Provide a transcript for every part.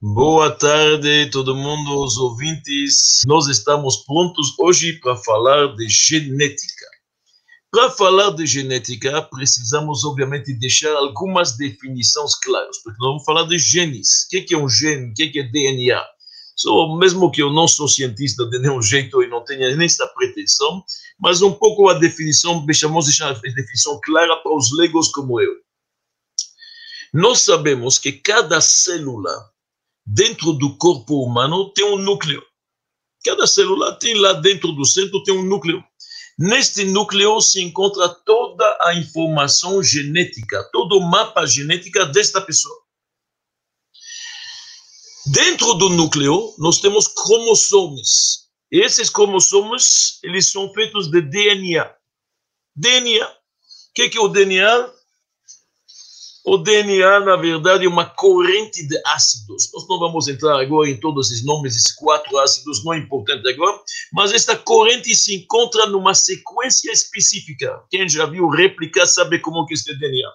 Boa tarde, todo mundo, os ouvintes. Nós estamos prontos hoje para falar de genética. Para falar de genética, precisamos, obviamente, deixar algumas definições claras, porque nós vamos falar de genes. O que é um gene? O que é DNA? So, mesmo que eu não sou cientista de nenhum jeito e não tenha nem essa pretensão, mas um pouco a definição, deixamos deixar a definição clara para os leigos como eu. Nós sabemos que cada célula dentro do corpo humano tem um núcleo. Cada célula tem lá dentro do centro tem um núcleo. Neste núcleo se encontra toda a informação genética, todo o mapa genético desta pessoa. Dentro do núcleo, nós temos cromossomos. E esses cromossomos, eles são feitos de DNA. DNA. O que é o DNA? O DNA, na verdade, é uma corrente de ácidos. Nós não vamos entrar agora em todos esses nomes, esses quatro ácidos, não é importante agora, mas esta corrente se encontra numa sequência específica. Quem já viu réplica sabe como que é DNA.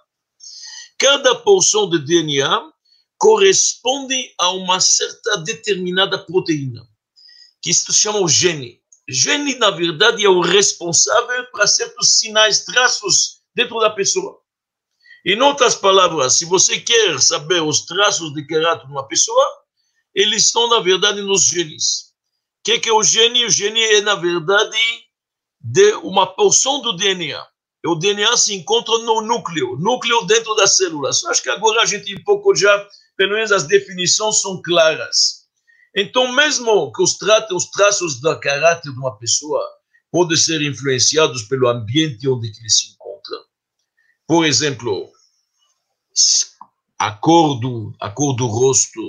Cada porção de DNA corresponde a uma certa determinada proteína, que se chama o gene. Gene, na verdade, é o responsável para certos sinais, traços dentro da pessoa. Em outras palavras, se você quer saber os traços de caráter de uma pessoa, eles estão, na verdade, nos genes. O que, que é o gene? O gene é, na verdade, de uma porção do DNA. O DNA se encontra no núcleo, núcleo dentro das células. Acho que agora a gente um pouco já, pelo menos as definições são claras. Então, mesmo que os, tra os traços do caráter de uma pessoa podem ser influenciados pelo ambiente onde ele se encontra. Por exemplo, a cor do, a cor do rosto,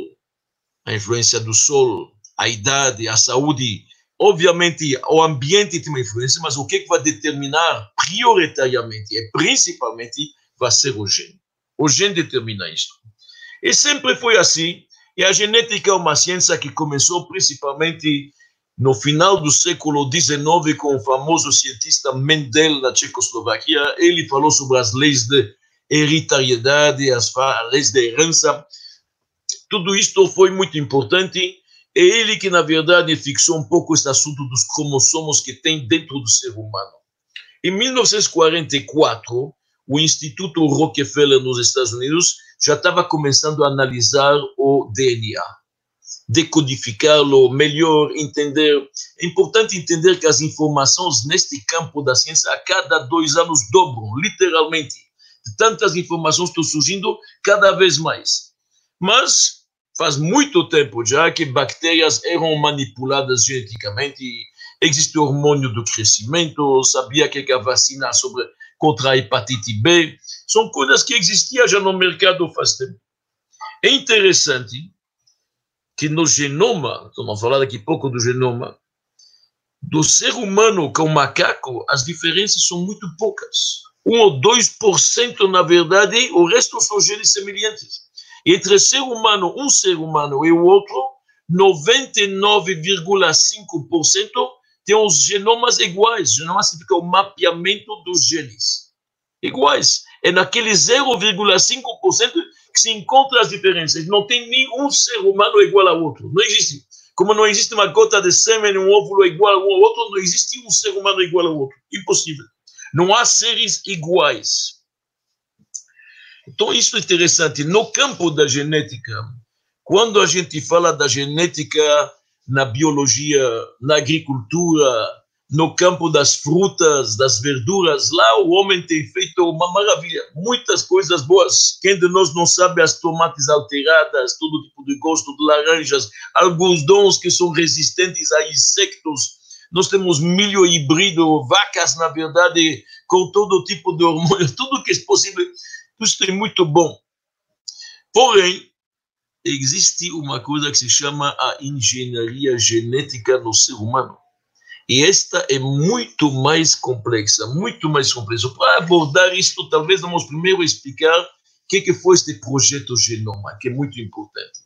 a influência do sol, a idade, a saúde. Obviamente, o ambiente tem uma influência, mas o que, que vai determinar prioritariamente e principalmente vai ser o gene. O gene determina isso. E sempre foi assim. E a genética é uma ciência que começou principalmente no final do século XIX com o famoso cientista Mendel da Tchecoslovaquia. Ele falou sobre as leis de hereditariedade, as leis da herança. Tudo isto foi muito importante. É ele que, na verdade, fixou um pouco esse assunto dos cromossomos que tem dentro do ser humano. Em 1944, o Instituto Rockefeller nos Estados Unidos já estava começando a analisar o DNA, decodificá-lo melhor, entender. É importante entender que as informações neste campo da ciência a cada dois anos dobram, literalmente tantas informações estão surgindo cada vez mais. Mas faz muito tempo já que bactérias eram manipuladas geneticamente, existe o hormônio do crescimento, sabia que a vacina sobre, contra a hepatite B, são coisas que existiam já no mercado faz tempo. É interessante que no genoma, vamos falar daqui a pouco do genoma, do ser humano com o macaco, as diferenças são muito poucas. 1 ou 2%, na verdade, o resto são genes semelhantes. Entre ser humano, um ser humano e o outro, 99,5% têm os genomas iguais. Genoma significa o mapeamento dos genes. Iguais. É naquele 0,5% que se encontram as diferenças. Não tem nenhum ser humano igual ao outro. Não existe. Como não existe uma gota de sêmen, um óvulo igual ao outro, não existe um ser humano igual ao outro. Impossível. Não há seres iguais. Então, isso é interessante. No campo da genética, quando a gente fala da genética na biologia, na agricultura, no campo das frutas, das verduras, lá o homem tem feito uma maravilha, muitas coisas boas. Quem de nós não sabe as tomates alteradas, todo tipo de gosto de laranjas, alguns dons que são resistentes a insectos, nós temos milho híbrido, vacas, na verdade, com todo tipo de hormônio, tudo que é possível. Isso é muito bom. Porém, existe uma coisa que se chama a engenharia genética no ser humano. E esta é muito mais complexa, muito mais complexa. Para abordar isto, talvez vamos primeiro explicar o que, que foi este projeto Genoma, que é muito importante.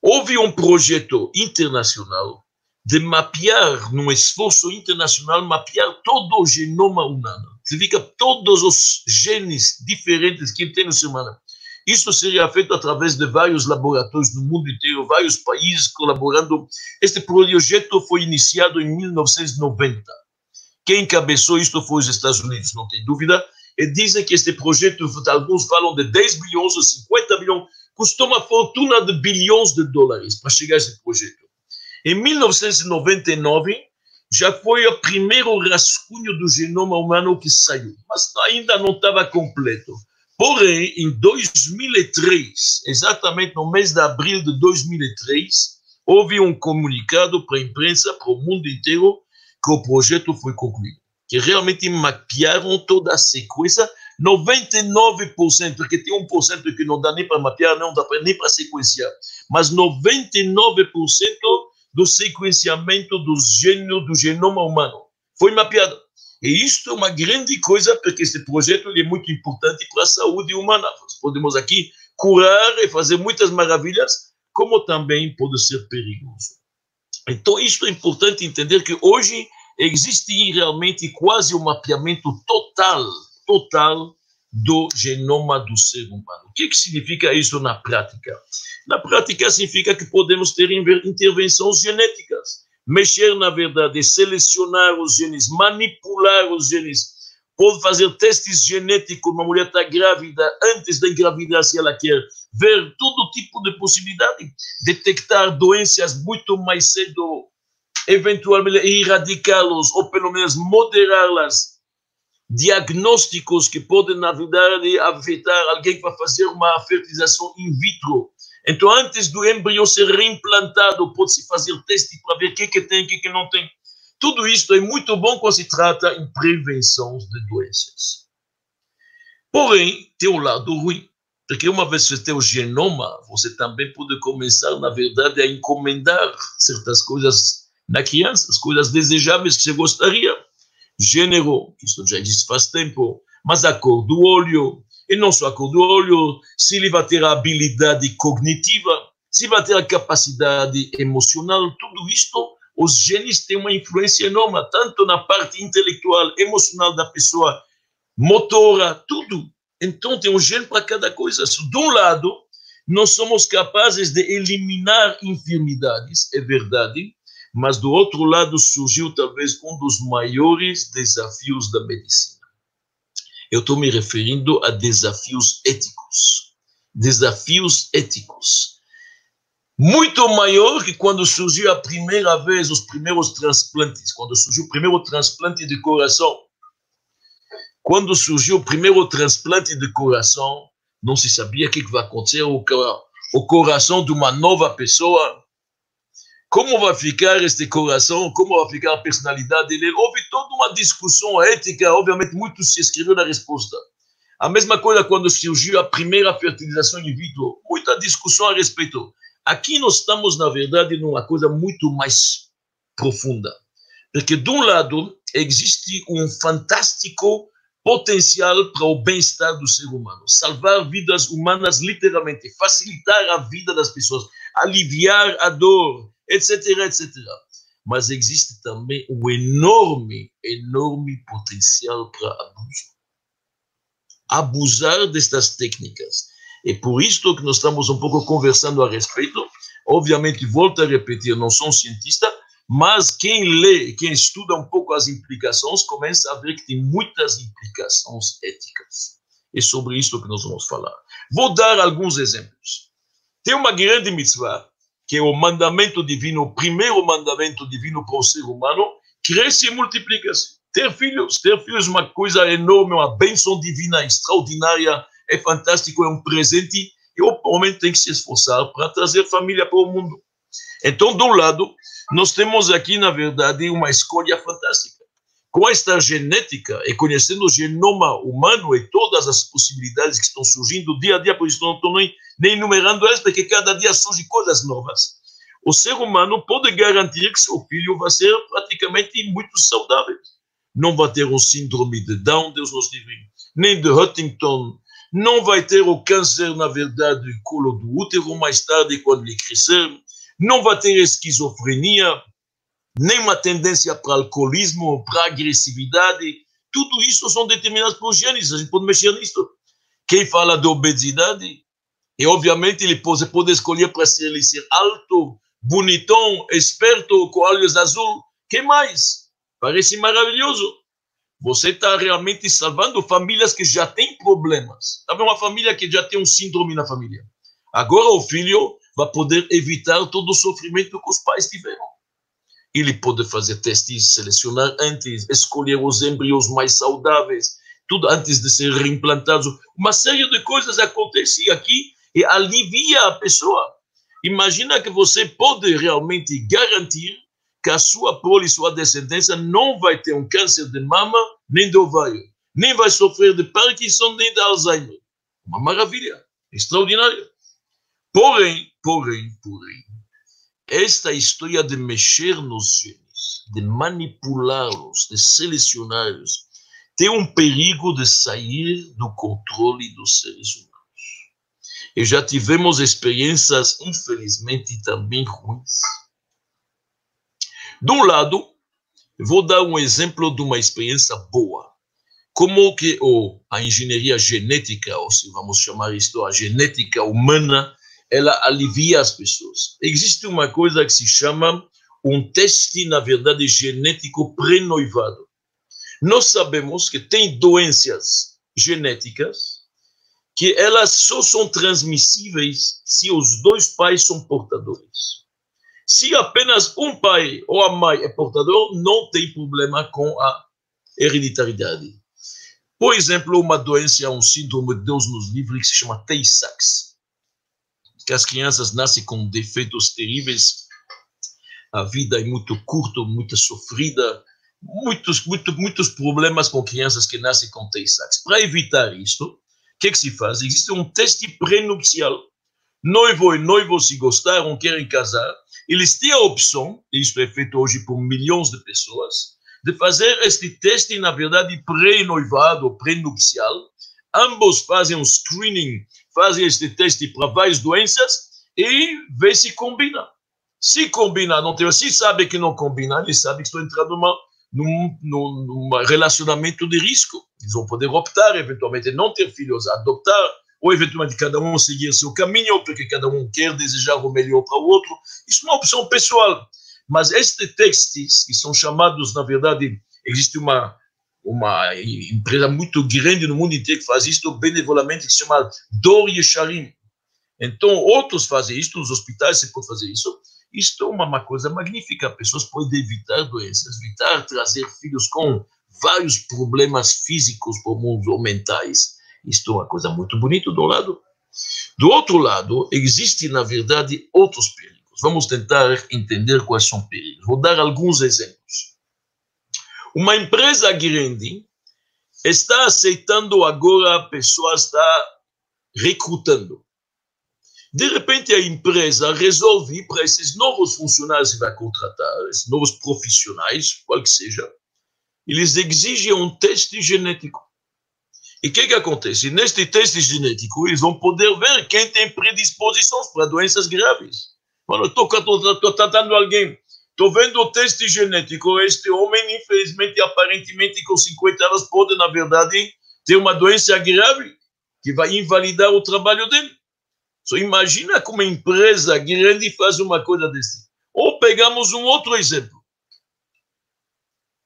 Houve um projeto internacional de mapear, num esforço internacional, mapear todo o genoma humano. Significa todos os genes diferentes que tem no ser humano. Isso seria feito através de vários laboratórios no mundo inteiro, vários países colaborando. Este projeto foi iniciado em 1990. Quem encabeçou isto foi os Estados Unidos, não tem dúvida. E dizem que este projeto, alguns falam de 10 bilhões ou 50 bilhões, custou uma fortuna de bilhões de dólares para chegar a esse projeto. Em 1999, já foi o primeiro rascunho do genoma humano que saiu, mas ainda não estava completo. Porém, em 2003, exatamente no mês de abril de 2003, houve um comunicado para a imprensa, para o mundo inteiro, que o projeto foi concluído. Que realmente mapearam toda a sequência, 99%, porque tem 1% que não dá nem para mapear, não dá nem para sequenciar, mas 99% do sequenciamento do gênio, do genoma humano foi mapeado. E isto é uma grande coisa, porque este projeto é muito importante para a saúde humana. Nós podemos aqui curar e fazer muitas maravilhas, como também pode ser perigoso. Então, isto é importante entender que hoje existe realmente quase um mapeamento total, total do genoma do ser humano. O que, que significa isso na prática? Na prática, significa que podemos ter intervenções genéticas mexer na verdade, selecionar os genes, manipular os genes, pode fazer testes genéticos, uma mulher está grávida, antes de engravidar, se ela quer, ver todo tipo de possibilidade, detectar doenças muito mais cedo, eventualmente erradicá-los, ou pelo menos moderá-las, diagnósticos que podem, na verdade, afetar alguém vai fazer uma fertilização in vitro, então, antes do embrião ser reimplantado, pode-se fazer teste para ver o que, que tem e o que, que não tem. Tudo isso é muito bom quando se trata em prevenção de doenças. Porém, tem um lado ruim, porque uma vez que você tem o genoma, você também pode começar, na verdade, a encomendar certas coisas na criança, as coisas desejáveis que você gostaria. Gênero, isso já existe faz tempo, mas a cor do olho, e não só a cor do olho, se ele vai ter a habilidade cognitiva, se vai ter a capacidade emocional, tudo isto, os genes têm uma influência enorme, tanto na parte intelectual, emocional da pessoa, motora, tudo. Então tem um gene para cada coisa. De um lado, nós somos capazes de eliminar enfermidades, é verdade, mas do outro lado surgiu talvez um dos maiores desafios da medicina eu estou me referindo a desafios éticos. Desafios éticos. Muito maior que quando surgiu a primeira vez os primeiros transplantes, quando surgiu o primeiro transplante de coração. Quando surgiu o primeiro transplante de coração, não se sabia o que vai acontecer, o, o coração de uma nova pessoa como vai ficar este coração, como vai ficar a personalidade dele. Houve toda uma discussão ética, obviamente, muito se escreveu na resposta. A mesma coisa quando surgiu a primeira fertilização in vitro, muita discussão a respeito. Aqui nós estamos, na verdade, numa coisa muito mais profunda. Porque, de um lado, existe um fantástico potencial para o bem-estar do ser humano, salvar vidas humanas, literalmente, facilitar a vida das pessoas, aliviar a dor, etc, etc. Mas existe também um enorme, enorme potencial para abuso. Abusar destas técnicas. É por isso que nós estamos um pouco conversando a respeito. Obviamente, volto a repetir, não sou um cientista, mas quem lê, quem estuda um pouco as implicações, começa a ver que tem muitas implicações éticas. É sobre isso que nós vamos falar. Vou dar alguns exemplos. Tem uma grande mitzvah que é o mandamento divino, o primeiro mandamento divino para o ser humano, cresce e multiplica-se. Ter filhos, ter filhos é uma coisa enorme, uma bênção divina extraordinária, é fantástico, é um presente, e o homem tem que se esforçar para trazer família para o mundo. Então, de um lado, nós temos aqui, na verdade, uma escolha fantástica. Com esta genética e conhecendo o genoma humano e todas as possibilidades que estão surgindo dia a dia, por isso não estou nem nem enumerando elas, porque cada dia surgem coisas novas. O ser humano pode garantir que seu filho vai ser praticamente muito saudável. Não vai ter o síndrome de Down, Deus nos livre, nem de Huntington, não vai ter o câncer, na verdade, do colo do útero mais tarde, quando ele crescer, não vai ter esquizofrenia, nem uma tendência para alcoolismo, para agressividade. Tudo isso são determinados por genes, a gente pode mexer nisso. Quem fala de obesidade, E, obviamente, ele pode, pode escolher para ser, ele ser alto, bonitão, esperto, com olhos azul. que mais? Parece maravilhoso. Você está realmente salvando famílias que já têm problemas. Sabe uma família que já tem um síndrome na família. Agora o filho vai poder evitar todo o sofrimento que os pais tiveram. Ele pode fazer testes, selecionar antes, escolher os embriões mais saudáveis, tudo antes de ser reimplantado. Uma série de coisas acontecem aqui e alivia a pessoa. Imagina que você pode realmente garantir que a sua prole, sua descendência não vai ter um câncer de mama nem de ovário, nem vai sofrer de Parkinson nem de Alzheimer. Uma maravilha, extraordinária. Porém, porém, porém, esta história de mexer nos genes, de manipulá-los, de selecioná-los, tem um perigo de sair do controle dos seres humanos. E já tivemos experiências, infelizmente, também ruins. De um lado, vou dar um exemplo de uma experiência boa. Como que a engenharia genética, ou se vamos chamar isto a genética humana, ela alivia as pessoas. Existe uma coisa que se chama um teste, na verdade, genético pré-noivado. Nós sabemos que tem doenças genéticas que elas só são transmissíveis se os dois pais são portadores. Se apenas um pai ou a mãe é portador, não tem problema com a hereditariedade. Por exemplo, uma doença, um síndrome de Deus nos livre, que se chama Tay-Sachs, que as crianças nascem com defeitos terríveis, a vida é muito curta, muito sofrida, muitos, muito, muitos problemas com crianças que nascem com Tay-Sachs. Para evitar isto, o que, que se faz? Existe um teste pré-nupcial. Noivo e noivo se gostaram, querem casar, eles têm a opção, isso é feito hoje por milhões de pessoas, de fazer este teste, na verdade, pré-noivado, pré-nupcial. Ambos fazem um screening, fazem este teste para várias doenças e vê se combina. Se combina, não tem, se sabe que não combina, eles sabem que estão entrando numa, num, num, num relacionamento de risco. Eles vão poder optar, eventualmente, não ter filhos, adoptar, ou eventualmente cada um seguir seu caminho, porque cada um quer desejar o melhor para o outro. Isso é uma opção pessoal. Mas estes testes, que são chamados, na verdade, existe uma, uma empresa muito grande no mundo inteiro que faz isto benevolamente, que se chama Dor Yesharim. Então, outros fazem isso, nos hospitais você pode fazer isso. Isto é uma coisa magnífica. Pessoas podem evitar doenças, evitar trazer filhos com vários problemas físicos ou mentais. Isto é uma coisa muito bonita do lado. Do outro lado, existem, na verdade, outros perigos. Vamos tentar entender quais são os perigos. Vou dar alguns exemplos. Uma empresa grande está aceitando agora, a pessoa está recrutando. De repente, a empresa resolve para esses novos funcionários que vai contratar, esses novos profissionais, qual que seja, eles exigem um teste genético. E o que, que acontece? Neste teste genético, eles vão poder ver quem tem predisposições para doenças graves. Quando estou tratando alguém, estou vendo o teste genético, este homem, infelizmente, aparentemente, com 50 anos, pode, na verdade, ter uma doença grave que vai invalidar o trabalho dele. Só imagina como uma empresa grande faz uma coisa desse. Ou pegamos um outro exemplo.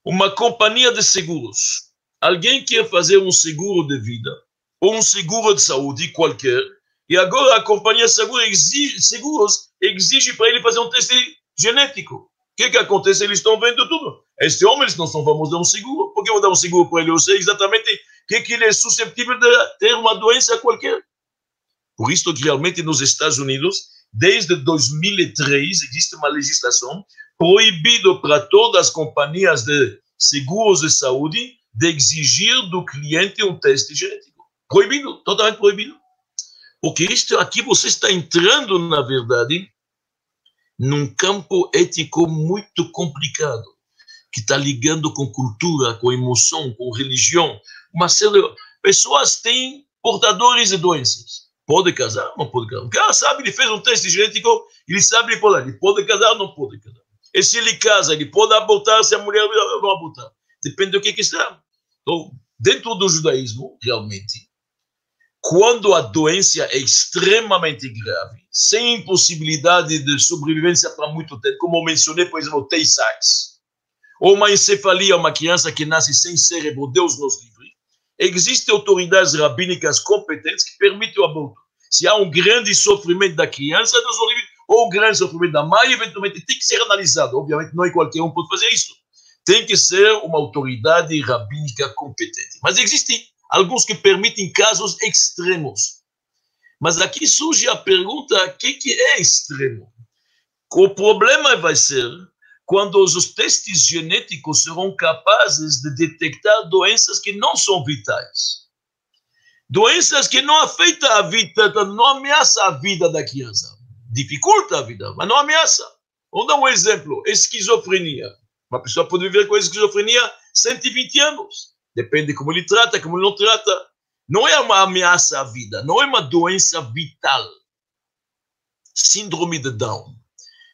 Uma companhia de seguros. Alguém quer fazer um seguro de vida ou um seguro de saúde qualquer, e agora a companhia de seguro exige, seguros exige para ele fazer um teste genético. Que, que acontece? Eles estão vendo tudo. Este homem, eles não são, vamos dar um seguro. Por que eu vou dar um seguro para ele? Eu sei exatamente que, que ele é suscetível de ter uma doença qualquer. Por isso que realmente nos Estados Unidos, desde 2003, existe uma legislação proibido para todas as companhias de seguros de saúde de exigir do cliente um teste genético. Proibido, totalmente proibido. Porque isto aqui você está entrando, na verdade, num campo ético muito complicado, que está ligando com cultura, com emoção, com religião. Uma pessoas têm portadores de doenças. Pode casar, não pode casar. O cara sabe, ele fez um teste genético, ele sabe, ele pode, ele pode casar, não pode casar. E se ele casa, ele pode abortar, se a mulher não abortar. Depende do que que está. Então, dentro do judaísmo, realmente, quando a doença é extremamente grave, sem impossibilidade de sobrevivência para muito tempo, como mencionei, por exemplo, Tay-Sachs, ou uma encefalia, uma criança que nasce sem cérebro, Deus nos livre, existem autoridades rabínicas competentes que permitem o aborto. Se há um grande sofrimento da criança, Deus nos livre, ou um grande sofrimento da mãe, eventualmente tem que ser analisado. Obviamente, não é qualquer um pode fazer isso. Tem que ser uma autoridade rabínica competente. Mas existem alguns que permitem casos extremos. Mas aqui surge a pergunta: o que, que é extremo? O problema vai ser quando os testes genéticos serão capazes de detectar doenças que não são vitais. Doenças que não afetam a vida, não ameaçam a vida da criança. Dificulta a vida, mas não ameaça. Vamos dar um exemplo: esquizofrenia. Uma pessoa pode viver com esquizofrenia 120 anos. Depende de como ele trata, como ele não trata. Não é uma ameaça à vida, não é uma doença vital. Síndrome de Down.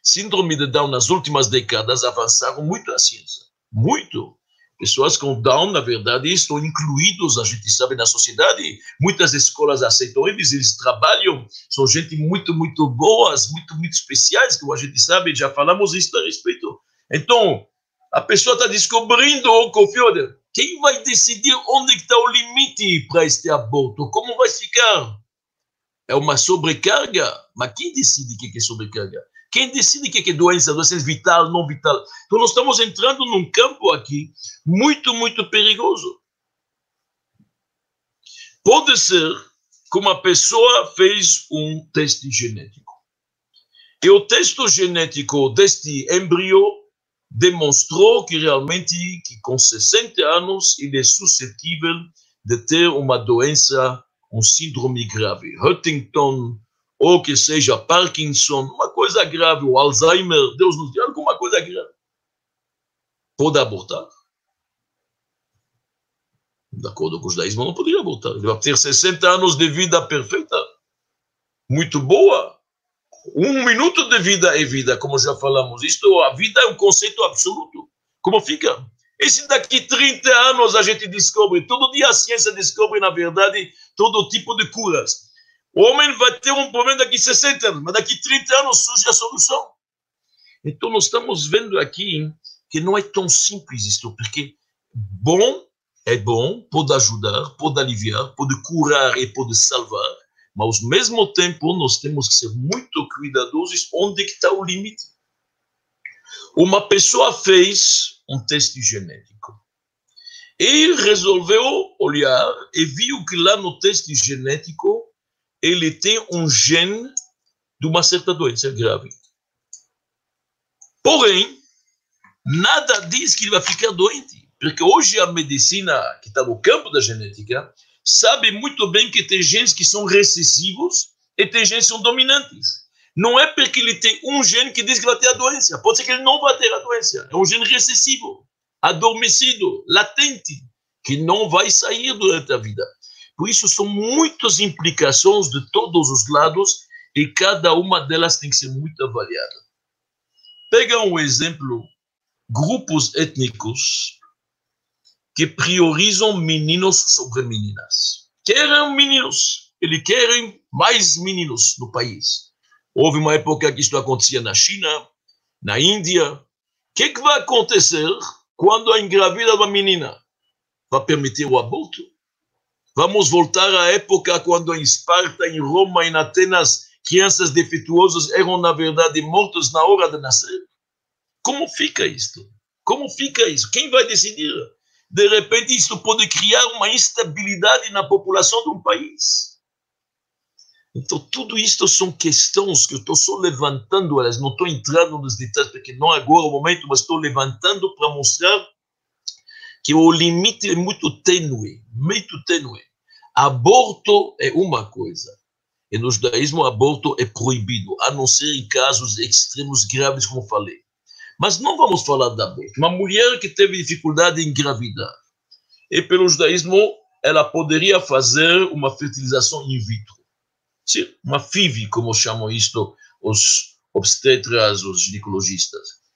Síndrome de Down, nas últimas décadas, avançaram muito a ciência. Muito. Pessoas com Down, na verdade, estão incluídos, a gente sabe, na sociedade. Muitas escolas aceitam eles, eles trabalham, são gente muito, muito boas, muito, muito especiais, como a gente sabe, já falamos isso a respeito. Então, a pessoa está descobrindo o confio quem vai decidir onde está o limite para este aborto? Como vai ficar? É uma sobrecarga? Mas quem decide o que é sobrecarga? Quem decide o que é doença, doença vital, não vital? Então nós estamos entrando num campo aqui muito, muito perigoso. Pode ser que uma pessoa fez um teste genético. E o teste genético deste embrião demonstrou que realmente que com 60 anos ele é suscetível de ter uma doença, um síndrome grave, Huntington, ou que seja Parkinson, uma coisa grave, o Alzheimer, Deus nos dê alguma coisa grave. Pode abortar? De acordo com o judaísmo, não poderia abortar. Ele vai ter 60 anos de vida perfeita, muito boa, um minuto de vida é vida, como já falamos. Isto, a vida é um conceito absoluto. Como fica? E se daqui 30 anos a gente descobre, todo dia a ciência descobre, na verdade, todo tipo de curas. O homem vai ter um problema daqui 60 anos, mas daqui 30 anos surge a solução. Então, nós estamos vendo aqui que não é tão simples isto, porque bom é bom, pode ajudar, pode aliviar, pode curar e pode salvar, mas ao mesmo tempo nós temos que ser muito cuidadosos onde está o limite. Uma pessoa fez um teste genético e resolveu olhar e viu que lá no teste genético ele tem um gene de uma certa doença grave. Porém, nada diz que ele vai ficar doente, porque hoje a medicina que está no campo da genética sabe muito bem que tem genes que são recessivos e tem genes que são dominantes. Não é porque ele tem um gene que diz que vai ter a doença. Pode ser que ele não vai ter a doença. É um gene recessivo, adormecido, latente, que não vai sair durante a vida. Por isso, são muitas implicações de todos os lados e cada uma delas tem que ser muito avaliada. Pega um exemplo: grupos étnicos que priorizam meninos sobre meninas. Querem meninos, eles querem mais meninos no país. Houve uma época que isso acontecia na China, na Índia. O que, que vai acontecer quando a engravida uma menina? Vai permitir o aborto? Vamos voltar à época quando em Esparta, em Roma, em Atenas, crianças defeituosas eram, na verdade, mortas na hora de nascer? Como fica isto? Como fica isso? Quem vai decidir? De repente isso pode criar uma instabilidade na população de um país. Então, tudo isso são questões que eu estou só levantando, elas não estou entrando nos detalhes, porque não é agora o momento, mas estou levantando para mostrar que o limite é muito tênue, muito tênue. Aborto é uma coisa, e no judaísmo aborto é proibido, a não ser em casos extremos graves, como falei. Mas não vamos falar da aborto. Uma mulher que teve dificuldade em engravidar, e pelo judaísmo, ela poderia fazer uma fertilização in vitro. Sim, uma FIV, como chamam isto os obstetras, os ginecologistas.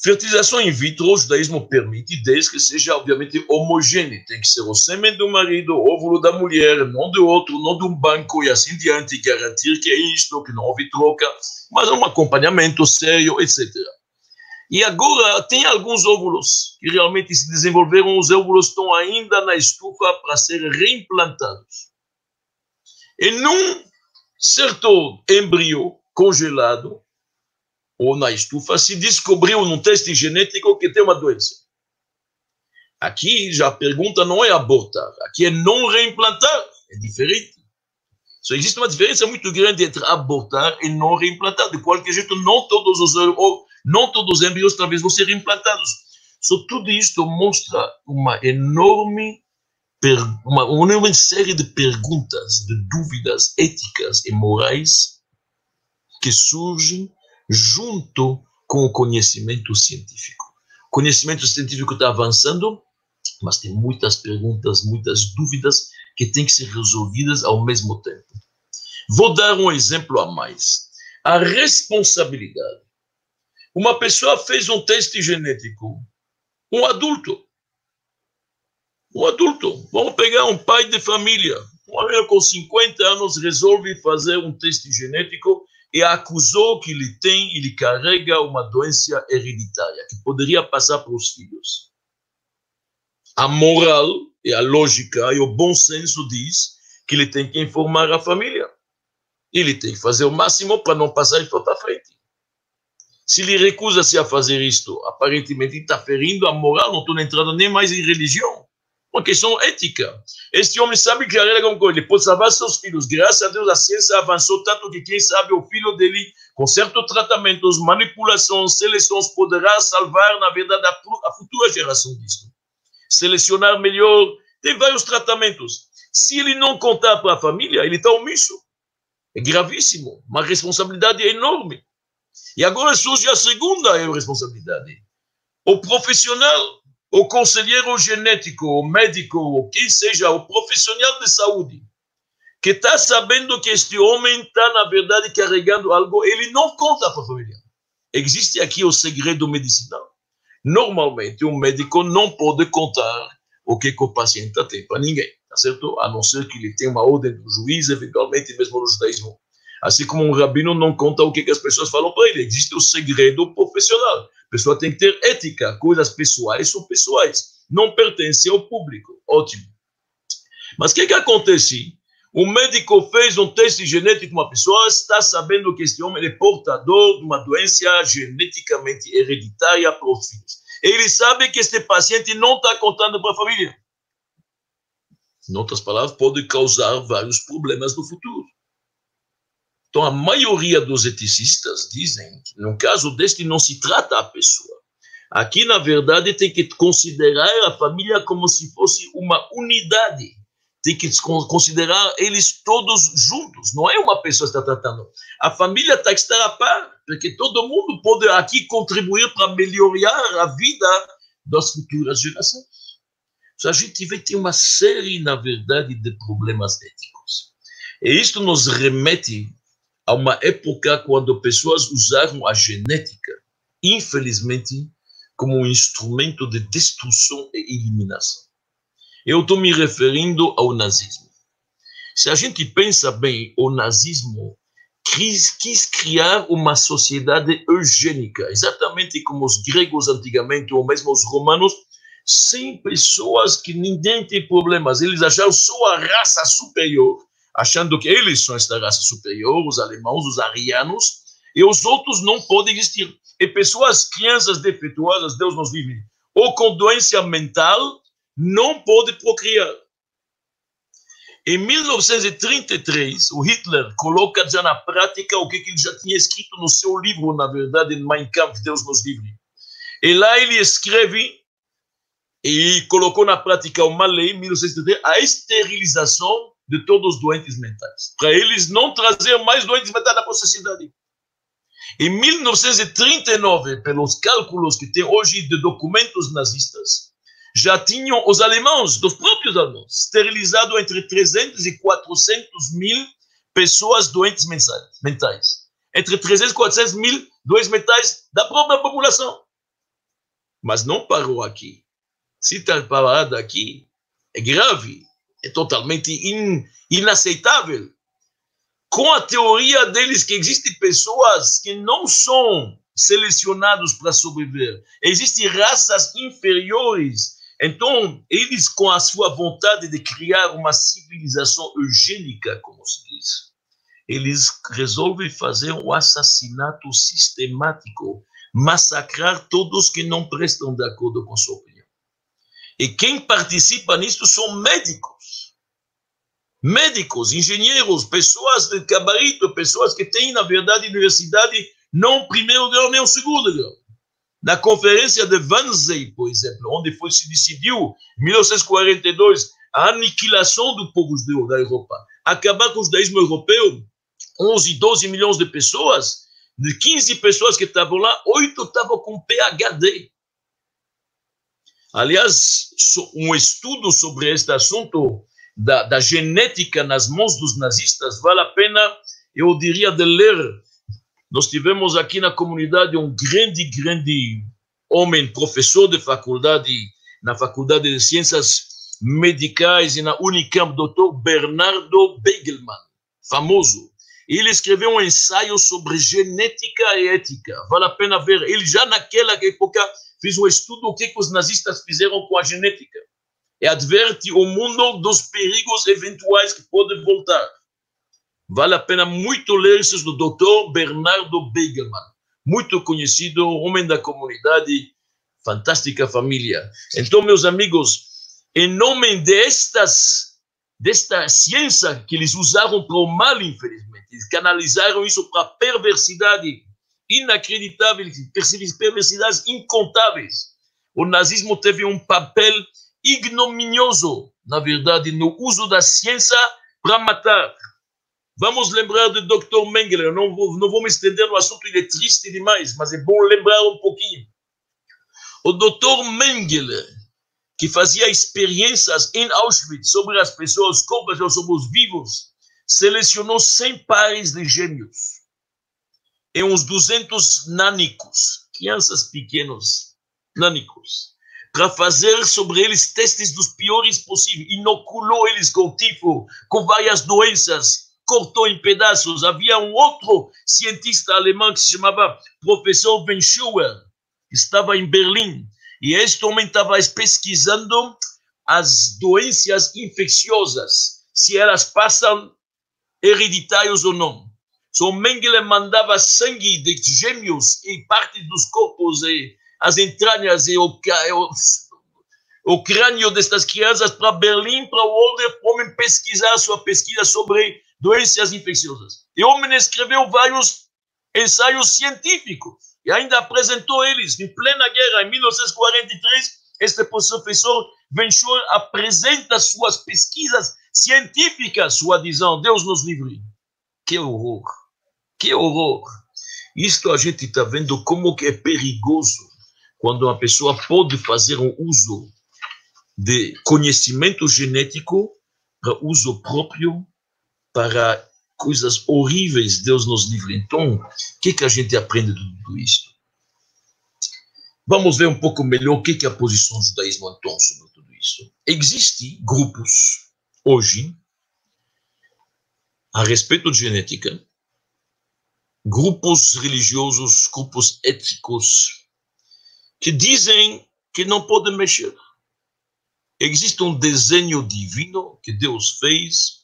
Fertilização in vitro, o judaísmo permite, desde que seja, obviamente, homogêneo. Tem que ser o sêmen do marido, o óvulo da mulher, não do outro, não de um banco e assim diante, garantir que é isto, que não houve troca, mas um acompanhamento sério, etc. E agora tem alguns óvulos que realmente se desenvolveram, os óvulos estão ainda na estufa para serem reimplantados. E num certo embrião congelado, ou na estufa, se descobriu num teste genético que tem uma doença. Aqui já a pergunta não é abortar, aqui é não reimplantar, é diferente. Só existe uma diferença muito grande entre abortar e não reimplantar. De qualquer jeito, não todos os não todos os embriões talvez vão ser reimplantados. Só tudo isto mostra uma enorme uma, uma enorme série de perguntas, de dúvidas éticas e morais que surgem junto com o conhecimento científico. O conhecimento científico está avançando, mas tem muitas perguntas, muitas dúvidas que têm que ser resolvidas ao mesmo tempo. Vou dar um exemplo a mais. A responsabilidade. Uma pessoa fez um teste genético, um adulto. Um adulto. Vamos pegar um pai de família. Um homem com 50 anos resolve fazer um teste genético e acusou que ele tem, ele carrega uma doença hereditária que poderia passar para os filhos. A moral e a lógica e o bom senso diz que ele tem que informar a família. Ele tem que fazer o máximo para não passar isso para frente. Se ele recusa-se a fazer isto, aparentemente está ferindo a moral, não estou entrando nem mais em religião uma questão ética. Este homem sabe que a alguma coisa, ele pode salvar seus filhos. Graças a Deus a ciência avançou tanto que quem sabe o filho dele, com certos tratamentos, manipulações, seleções, poderá salvar, na verdade, a, a futura geração disso. Selecionar melhor, tem vários tratamentos. Se ele não contar para a família, ele está omisso. É gravíssimo, uma responsabilidade enorme. E agora surge a segunda responsabilidade. O profissional o conselheiro genético, o médico, ou quem seja, o profissional de saúde, que está sabendo que este homem está, na verdade, carregando algo, ele não conta para a família. Existe aqui o segredo medicinal. Normalmente, um médico não pode contar o que, que o paciente tem para ninguém, tá certo? A não ser que ele tenha uma ordem do juiz, eventualmente, mesmo no judaísmo. Assim como um rabino não conta o que, que as pessoas falam para ele. Existe o segredo profissional. A pessoa tem que ter ética, coisas pessoais são pessoais, não pertencem ao público. Ótimo. Mas o que, que acontece? O médico fez um teste genético, uma pessoa está sabendo que este homem é portador de uma doença geneticamente hereditária para os filhos. Ele sabe que este paciente não está contando para a família. Em outras palavras, pode causar vários problemas no futuro. Então, a maioria dos eticistas dizem que, no caso deste, não se trata a pessoa. Aqui, na verdade, tem que considerar a família como se fosse uma unidade. Tem que considerar eles todos juntos. Não é uma pessoa que está tratando. A família tem que estar a par, porque todo mundo pode aqui contribuir para melhorar a vida das futuras gerações. A gente vai ter uma série, na verdade, de problemas éticos. E isto nos remete a uma época quando pessoas usaram a genética, infelizmente, como um instrumento de destruição e eliminação. Eu estou me referindo ao nazismo. Se a gente pensa bem, o nazismo quis, quis criar uma sociedade eugênica, exatamente como os gregos antigamente, ou mesmo os romanos, sem pessoas que ninguém tem problemas. Eles acharam sua raça superior achando que eles são esta raça superior, os alemãos, os arianos, e os outros não podem existir. E pessoas, crianças defeituosas, Deus nos livre, ou com doença mental, não podem procriar. Em 1933, o Hitler coloca já na prática o que ele já tinha escrito no seu livro, na verdade, em Mein Kampf, Deus nos livre. E lá ele escreve e colocou na prática uma lei, em 1933, a esterilização de todos os doentes mentais, para eles não trazer mais doentes mentais na sociedade. Em 1939, pelos cálculos que tem hoje de documentos nazistas, já tinham os alemães, dos próprios alemães, esterilizado entre 300 e 400 mil pessoas doentes mentais. Entre 300 e 400 mil doentes mentais da própria população. Mas não parou aqui. Se está parado aqui, é grave, é totalmente in, inaceitável. Com a teoria deles que existem pessoas que não são selecionados para sobreviver. Existem raças inferiores. Então, eles, com a sua vontade de criar uma civilização eugênica, como se diz, eles resolvem fazer um assassinato sistemático, massacrar todos que não prestam de acordo com sua opinião. E quem participa nisso são médicos. Médicos, engenheiros, pessoas de gabarito, pessoas que têm, na verdade, universidade não primeiro grau nem o segundo grau. Na conferência de Wannsee, por exemplo, onde foi se decidiu, em 1942, a aniquilação do povo judeu da Europa, acabar com o judaísmo europeu, 11, 12 milhões de pessoas, de 15 pessoas que estavam lá, 8 estavam com PhD. Aliás, um estudo sobre este assunto da, da genética nas mãos dos nazistas vale a pena, eu diria, de ler nós tivemos aqui na comunidade um grande, grande homem, professor de faculdade, na Faculdade de Ciências Medicais e na Unicamp, Dr. Bernardo Begelman, famoso. Ele escreveu um ensaio sobre genética e ética. Vale a pena ver. Ele já naquela época fez um estudo do que, que os nazistas fizeram com a genética. E adverte o mundo dos perigos eventuais que podem voltar. Vale a pena muito ler isso do Dr. Bernardo Begelman, muito conhecido, homem da comunidade, fantástica família. Então, meus amigos, em nome destas, desta ciência que eles usaram para o mal, infelizmente, eles canalizaram isso para perversidade inacreditável, perversidades incontáveis. O nazismo teve um papel ignominioso, na verdade, no uso da ciência para matar. Vamos lembrar do Dr. Mengele, eu não vou, não vou me estender no assunto, ele é triste demais, mas é bom lembrar um pouquinho. O Dr. Mengele, que fazia experiências em Auschwitz sobre as pessoas, corpos sobre os vivos, selecionou 100 pares de gêmeos e uns 200 nânicos, crianças pequenos, nânicos, para fazer sobre eles testes dos piores possíveis. Inoculou eles com tifo, com várias doenças, cortou em pedaços. Havia um outro cientista alemão que se chamava professor Benschauer, que estava em Berlim, e este homem estava pesquisando as doenças infecciosas, se elas passam hereditários ou não. So Mengele mandava sangue de gêmeos e partes dos corpos e as entranhas e o, o, o crânio destas crianças para Berlim, para o homem pesquisar sua pesquisa sobre doenças infecciosas. E o homem escreveu vários ensaios científicos e ainda apresentou eles em plena guerra, em 1943. Este professor Venchor apresenta suas pesquisas científicas, sua visão. Deus nos livre. Que horror! Que horror! Isto a gente está vendo como que é perigoso quando uma pessoa pode fazer um uso de conhecimento genético para uso próprio para coisas horríveis, Deus nos livre. Então, o que, que a gente aprende de tudo isso? Vamos ver um pouco melhor o que, que é a posição do judaísmo então sobre tudo isso. Existem grupos hoje a respeito de genética, grupos religiosos, grupos éticos, que dizem que não podem mexer. Existe um desenho divino que Deus fez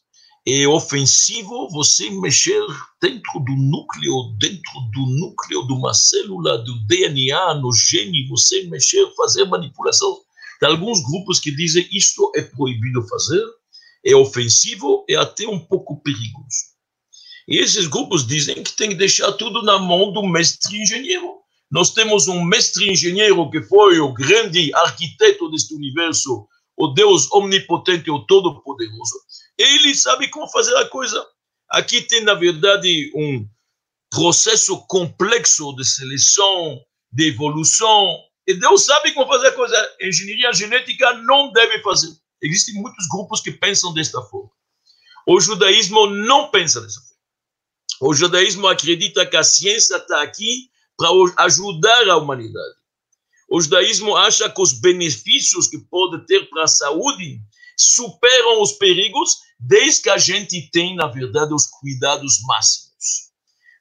é ofensivo você mexer dentro do núcleo, dentro do núcleo de uma célula, do DNA, no gene, você mexer, fazer manipulação. Tem alguns grupos que dizem isto é proibido fazer, é ofensivo, é até um pouco perigoso. E esses grupos dizem que tem que deixar tudo na mão do mestre engenheiro. Nós temos um mestre engenheiro que foi o grande arquiteto deste universo, o Deus omnipotente, o todo-poderoso ele sabe como fazer a coisa. Aqui tem, na verdade, um processo complexo de seleção, de evolução, e Deus sabe como fazer a coisa. engenharia genética não deve fazer. Existem muitos grupos que pensam desta forma. O judaísmo não pensa dessa forma. O judaísmo acredita que a ciência está aqui para ajudar a humanidade. O judaísmo acha que os benefícios que pode ter para a saúde superam os perigos, desde que a gente tem, na verdade, os cuidados máximos.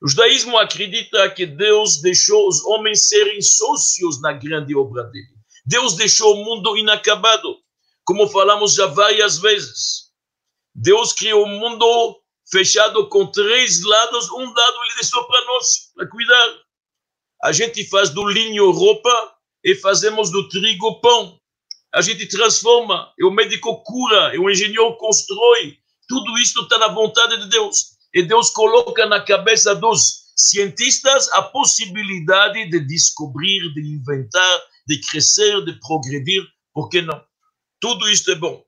O judaísmo acredita que Deus deixou os homens serem sócios na grande obra dele. Deus deixou o mundo inacabado, como falamos já várias vezes. Deus criou o mundo fechado com três lados, um lado ele deixou para nós, para cuidar. A gente faz do linho roupa e fazemos do trigo pão. A gente transforma, e o médico cura, e o engenheiro constrói. Tudo isso está na vontade de Deus. E Deus coloca na cabeça dos cientistas a possibilidade de descobrir, de inventar, de crescer, de progredir. Por que não? Tudo isso é bom,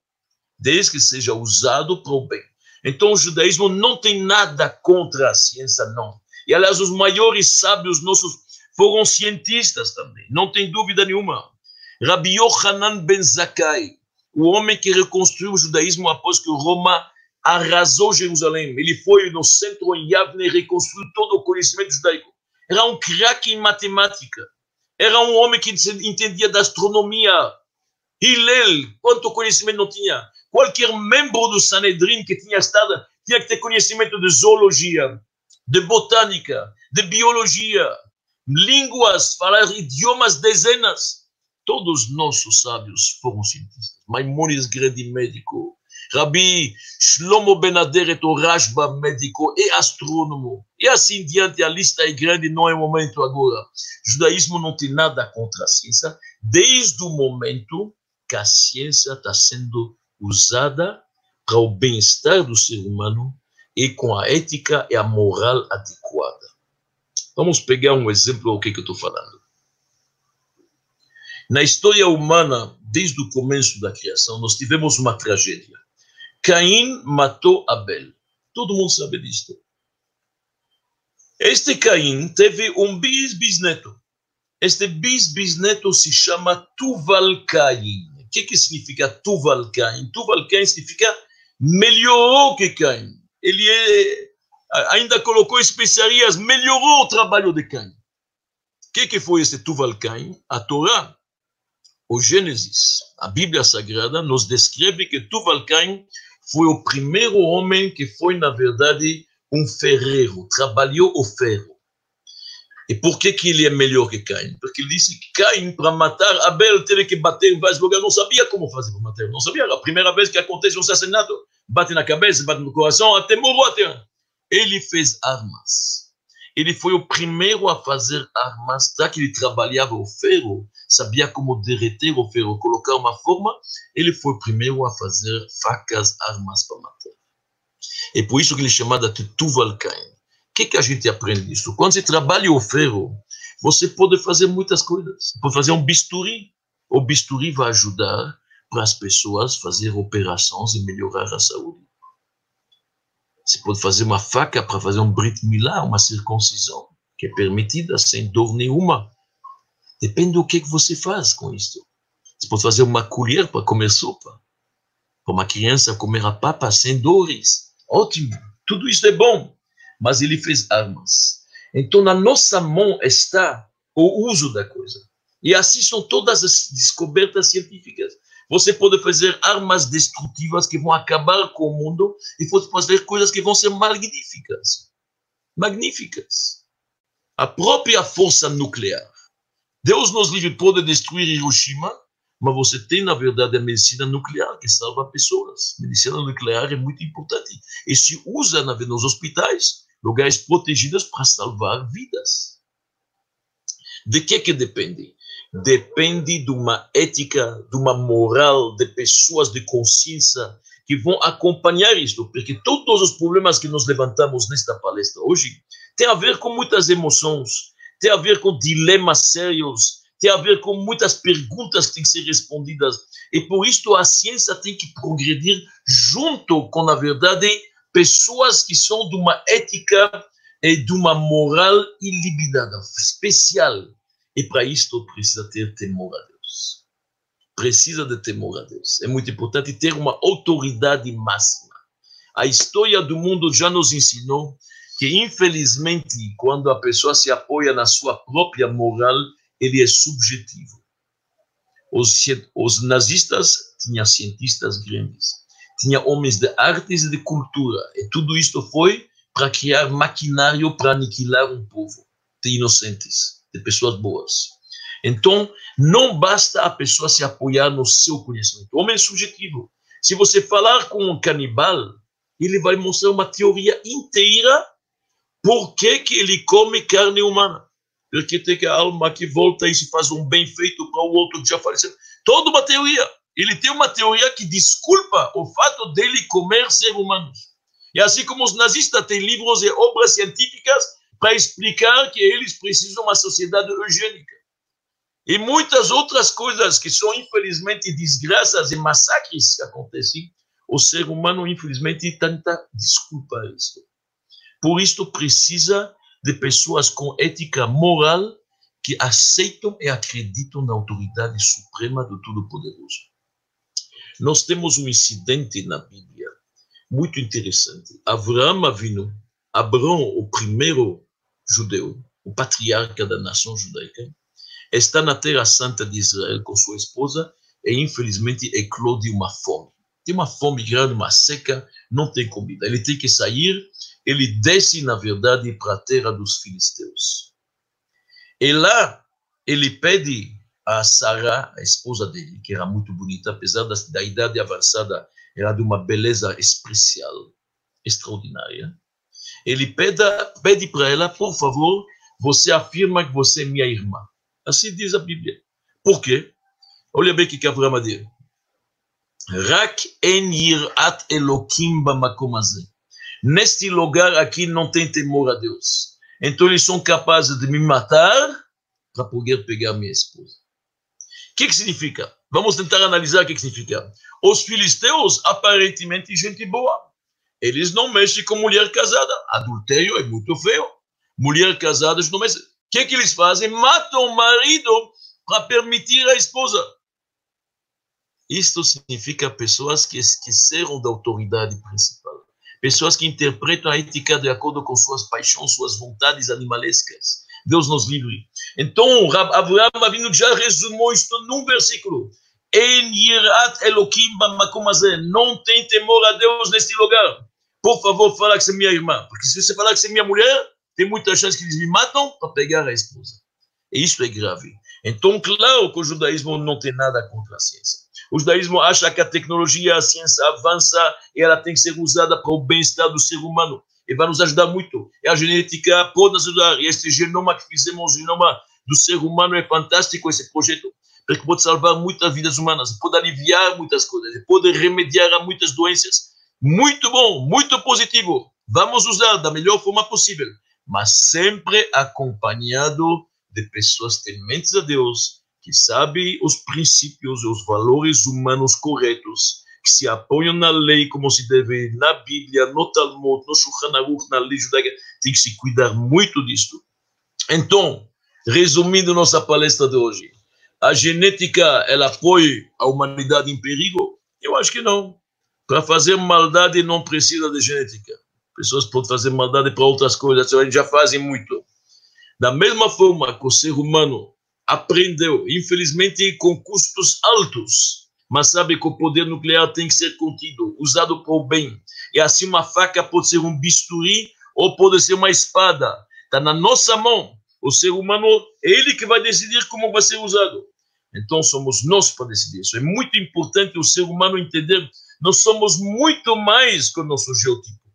desde que seja usado para o bem. Então, o judaísmo não tem nada contra a ciência, não. E, aliás, os maiores sábios nossos foram cientistas também, não tem dúvida nenhuma. Rabbi Yohanan ben Zakkai, o homem que reconstruiu o judaísmo após que Roma arrasou Jerusalém. Ele foi no centro em Yavne e reconstruiu todo o conhecimento judaico. Era um craque em matemática. Era um homem que entendia da astronomia. Hillel, quanto conhecimento não tinha. Qualquer membro do Sanedrin que tinha estado tinha que ter conhecimento de zoologia, de botânica, de biologia, línguas, falar idiomas dezenas. Todos os nossos sábios foram cientistas. Maimonides, grande médico. Rabi Shlomo Benaderet, o Rashba, médico e astrônomo. E assim diante, a lista é grande, não é momento agora. O judaísmo não tem nada contra a ciência, desde o momento que a ciência está sendo usada para o bem-estar do ser humano e com a ética e a moral adequada. Vamos pegar um exemplo do que, que eu estou falando. Na história humana, desde o começo da criação, nós tivemos uma tragédia. Caim matou Abel. Todo mundo sabe disto. Este Caim teve um bis-bisneto. Este bis-bisneto se chama Tuval Caim que, que significa Tuval Cain significa melhorou que Cain. Ele é, ainda colocou especiarias, melhorou o trabalho de Cain. O que, que foi esse Tuval Cain? A Torá, o Gênesis, a Bíblia Sagrada, nos descreve que Tuval Cain foi o primeiro homem que foi, na verdade, um ferreiro, trabalhou o ferro. E por que, que ele é melhor que Caim? Porque ele disse que Caim, para matar Abel, teve que bater em vários lugares, não sabia como fazer para matar, não sabia. A primeira vez que acontece um assassinato, bate na cabeça, bate no coração, até morreu até. Ele fez armas. Ele foi o primeiro a fazer armas, já que ele trabalhava o ferro, sabia como derreter o ferro, colocar uma forma, ele foi o primeiro a fazer facas, armas para matar. É por isso que ele é chamado de Tuval Caim que, que a gente aprende disso? Quando você trabalha o ferro, você pode fazer muitas coisas. Você pode fazer um bisturi. O bisturi vai ajudar para as pessoas fazer operações e melhorar a saúde. Você pode fazer uma faca para fazer um brit milá, uma circuncisão, que é permitida sem dor nenhuma. Depende do que, você faz com isso. Você pode fazer uma colher para comer sopa. Para uma criança comer a papa sem dores. Ótimo. Tudo isso é bom mas ele fez armas. Então, na nossa mão está o uso da coisa. E assim são todas as descobertas científicas. Você pode fazer armas destrutivas que vão acabar com o mundo e pode fazer coisas que vão ser magníficas. Magníficas. A própria força nuclear. Deus nos livre pode destruir Hiroshima, mas você tem, na verdade, a medicina nuclear que salva pessoas. Medicina nuclear é muito importante. E se usa na, nos hospitais lugares protegidos para salvar vidas. De que que depende? Depende de uma ética, de uma moral, de pessoas de consciência que vão acompanhar isto, porque todos os problemas que nós levantamos nesta palestra hoje têm a ver com muitas emoções, tem a ver com dilemas sérios, tem a ver com muitas perguntas que têm que ser respondidas. E por isso a ciência tem que progredir junto com, na verdade, pessoas que são de uma ética e de uma moral ilimitada, especial. E para isto precisa ter temor a Deus. Precisa de temor a Deus. É muito importante ter uma autoridade máxima. A história do mundo já nos ensinou que, infelizmente, quando a pessoa se apoia na sua própria moral, ele é subjetivo. Os, os nazistas tinham cientistas grandes, tinha homens de artes e de cultura, e tudo isto foi para criar maquinário para aniquilar um povo de inocentes, de pessoas boas. Então, não basta a pessoa se apoiar no seu conhecimento. O homem é subjetivo. Se você falar com um canibal, ele vai mostrar uma teoria inteira por que, que ele come carne humana. Porque tem que a alma que volta e se faz um bem feito para o outro que já faleceu. Toda uma teoria. Ele tem uma teoria que desculpa o fato dele comer seres humanos. E assim como os nazistas têm livros e obras científicas para explicar que eles precisam de uma sociedade eugênica. E muitas outras coisas que são, infelizmente, desgraças e massacres que acontecem, o ser humano, infelizmente, tenta desculpar isso. Por isso, precisa de pessoas com ética moral que aceitam e acreditam na autoridade suprema do Todo-Poderoso. Nós temos um incidente na Bíblia muito interessante. Abraão Avinu, Abraão, o primeiro judeu, o patriarca da nação judaica, está na terra santa de Israel com sua esposa e infelizmente eclode uma fome. Tem uma fome grande, uma seca, não tem comida. Ele tem que sair, ele desce, na verdade, para a terra dos filisteus. E lá, ele pede a Sara, a esposa dele, que era muito bonita, apesar da, da idade avançada, era de uma beleza especial, extraordinária. Ele pede, para ela, por favor, você afirma que você é minha irmã. Assim diz a Bíblia. Por quê? Olha bem o que Abraão diz. Rak en yirat Elokim bamakom Neste lugar aqui não tem temor a Deus. Então eles são capazes de me matar para poder pegar minha esposa. O que, que significa? Vamos tentar analisar o que, que significa. Os filisteus, aparentemente, gente boa. Eles não mexem com mulher casada. Adultério é muito feio. Mulher casada não mexe que, que eles fazem? Matam o marido para permitir a esposa. Isto significa pessoas que esqueceram da autoridade principal. Pessoas que interpretam a ética de acordo com suas paixões, suas vontades animalescas. Deus nos livre. Então, Abraão já resumiu isto num versículo. En yirat Elohim Não tem temor a Deus neste lugar. Por favor, fala que você é minha irmã. Porque se você falar que você é minha mulher, tem muita chance que eles me matam para pegar a esposa. E isso é grave. Então, claro que o judaísmo não tem nada contra a ciência. O judaísmo acha que a tecnologia, a ciência avança e ela tem que ser usada para o bem-estar do ser humano. E vai nos ajudar muito. E a genética pode nos ajudar. E este genoma que fizemos, o genoma do ser humano, é fantástico, esse projeto. Porque pode salvar muitas vidas humanas, pode aliviar muitas coisas, pode remediar a muitas doenças. Muito bom, muito positivo. Vamos usar da melhor forma possível mas sempre acompanhado de pessoas tementes a Deus, que sabem os princípios e os valores humanos corretos, que se apoiam na lei como se deve, na Bíblia, no Talmud, no Shulchan Aruch, na lei judaica, tem que se cuidar muito disso. Então, resumindo nossa palestra de hoje, a genética, ela apoia a humanidade em perigo? Eu acho que não. Para fazer maldade não precisa de genética pessoas podem fazer maldade para outras coisas, eles já fazem muito. Da mesma forma que o ser humano aprendeu, infelizmente com custos altos, mas sabe que o poder nuclear tem que ser contido, usado para o bem. E assim uma faca pode ser um bisturi ou pode ser uma espada. Está na nossa mão. O ser humano é ele que vai decidir como vai ser usado. Então somos nós para decidir isso. É muito importante o ser humano entender. Nós somos muito mais que o nosso geotipo.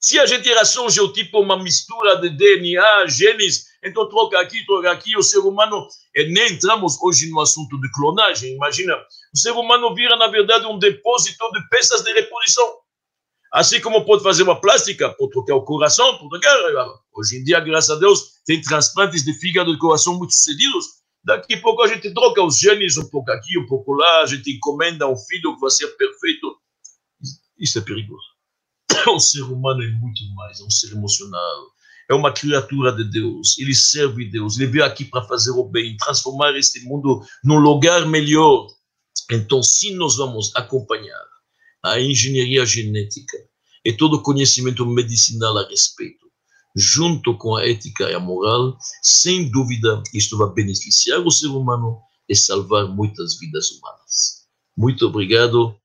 Se a gente era só um geotipo, uma mistura de DNA, genes, então troca aqui, troca aqui, o ser humano, e nem entramos hoje no assunto de clonagem, imagina, o ser humano vira, na verdade, um depósito de peças de reposição. Assim como pode fazer uma plástica, pode trocar o coração, pode trocar. Hoje em dia, graças a Deus, tem transplantes de fígado e coração muito sucedidos. Daqui a pouco a gente troca os genes um pouco aqui, um pouco lá, a gente encomenda um filho que vai ser perfeito. Isso é perigoso. O ser humano é muito mais, é um ser emocional, é uma criatura de Deus, ele serve Deus, ele veio aqui para fazer o bem, transformar este mundo num lugar melhor. Então, se nós vamos acompanhar a engenharia genética e todo o conhecimento medicinal a respeito, junto com a ética e a moral, sem dúvida, isto vai beneficiar o ser humano, e salvar muitas vidas humanas. Muito obrigado